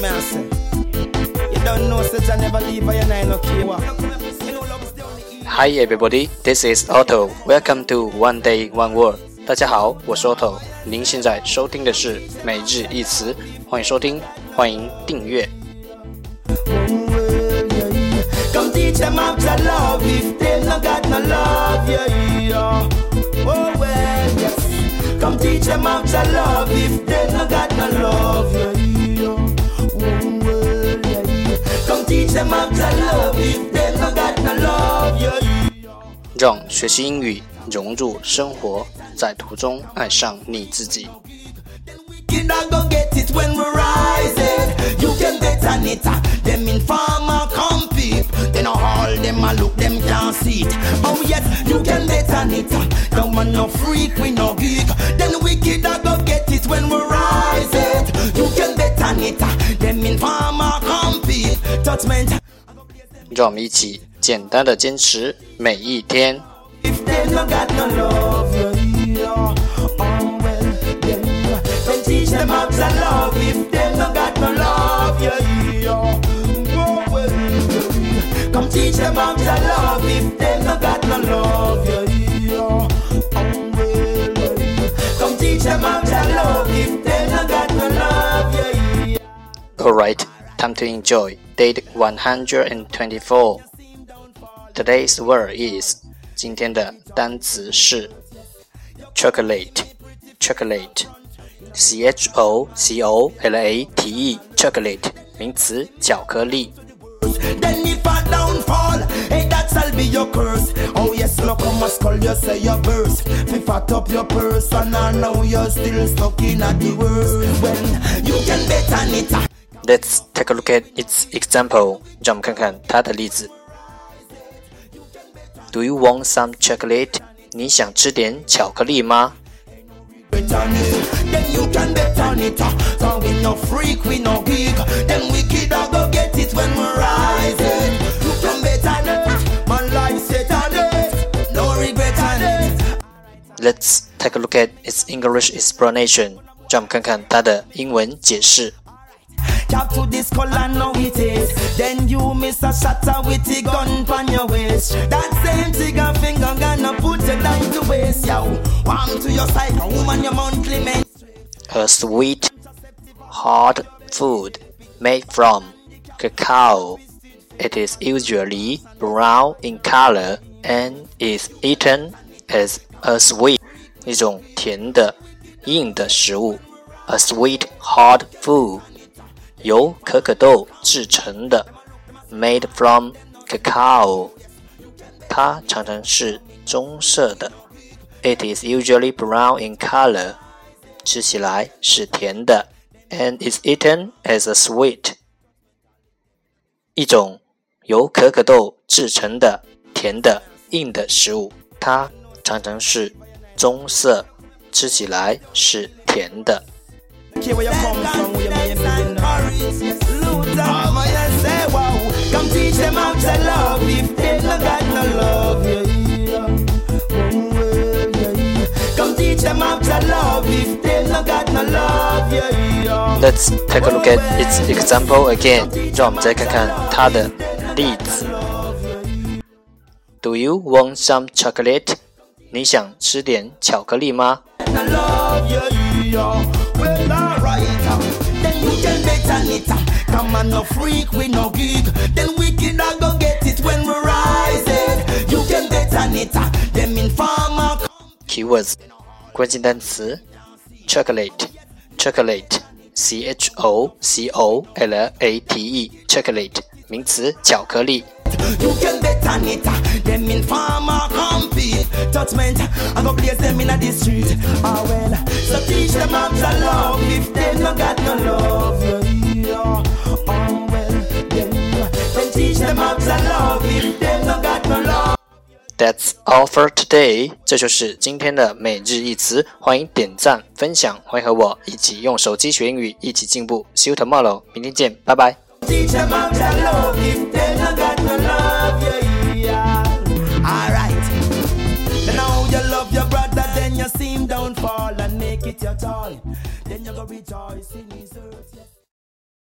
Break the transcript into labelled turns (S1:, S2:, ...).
S1: me I say. You don't know, such I never leave I and I no care what. You know, love is the only easy-
S2: Hi everybody, this is Otto. Welcome to One Day One Word. 大家好，我是 Otto。您现在收听的是每日一词，欢迎收听，欢迎订阅。
S1: Come teach them how to love if they no got no love, yeah, yeah. Oh well, yes. Come teach them how to love if
S2: 让学习英语融入生活，在途中爱上你自己。让我们一起简单的坚持每一天。
S1: If they no got no love, yeah, yeah. Oh well, then, then teach them how to love. If they no got no love, yeah, yeah. Oh well, then, come teach them how to love. If they no got no love, yeah, yeah. Oh well, then, come teach them how to love. If they no got no love, yeah, yeah.
S2: Alright, time to enjoy date 124. Today's word is 今天的单词是 chocolate, chocolate, c h o c o l a t e, chocolate 名词巧克力。
S1: Then if a downfall, hey, that'll be your curse. Oh yes, look how much call you say your verse. Fi fat up your purse, and I know you're still stuck in at the worst. Well, you can bet on it. ah.
S2: Let's take a look at its example. 让我们看看它的例子。Do you want some chocolate? 你想吃点巧克力吗？
S1: Bet on it. Then you can bet on it. ah. So we no freak, we no geek. Then we kid a go get it when we rise it. You can bet on it. Man life set on it. No regret on it.
S2: Let's take a look at its English explanation. 让我们看看它的英文解释。
S1: Cap to this color, now it is. Then you miss a shatter with the gun on your waist. That same trigger finger gonna put you down to waste, yo. Warm to your side, a woman, your monthly men.
S2: A sweet, hard food made from cacao. It is usually brown in color and is eaten as a sweet. 一种甜的、硬的食物。A sweet, hard food. 由可可豆制成的，made from cacao，它常常是棕色的。It is usually brown in color，吃起来是甜的，and is eaten as a sweet，一种由可可豆制成的甜的硬的食物，它常常是棕色，吃起来是甜的。
S1: Care where you come from, where you may be in Paris, yes, Luther. Oh, my, yes, say, wow. Come teach them how to love if they no got no love, yeah, yeah. Oh, well, yeah, yeah. Come teach them how to love if they no got no love, yeah, yeah.
S2: Let's take a look at its example again. 让我们再看看它的例子。Do you want some chocolate? 你想吃点巧克力吗？
S1: no love, yeah, yeah. Well, alright. uh, Then you can bet on it. uh, Come on, no freak, we no geek. Then we can uh, go get it when we rise it. You can bet on it. uh, Them informer.
S2: Keywords 关键单词 chocolate chocolate c h o c o l a t e chocolate 名词巧克力。
S1: You can bet on it. uh, Them informer compete. Judgment. I go place them in the street. Ah well. So teach them how to love if they no got no love. Yeah, yeah. Oh well. Then, then teach them how to love if they no got no love.
S2: That's all for today。这就是今天的每日一词。欢迎点赞、分享，欢迎和我一起用手机学英语，一起进步。See you tomorrow，明天见，拜拜。
S1: rejoice in his earth.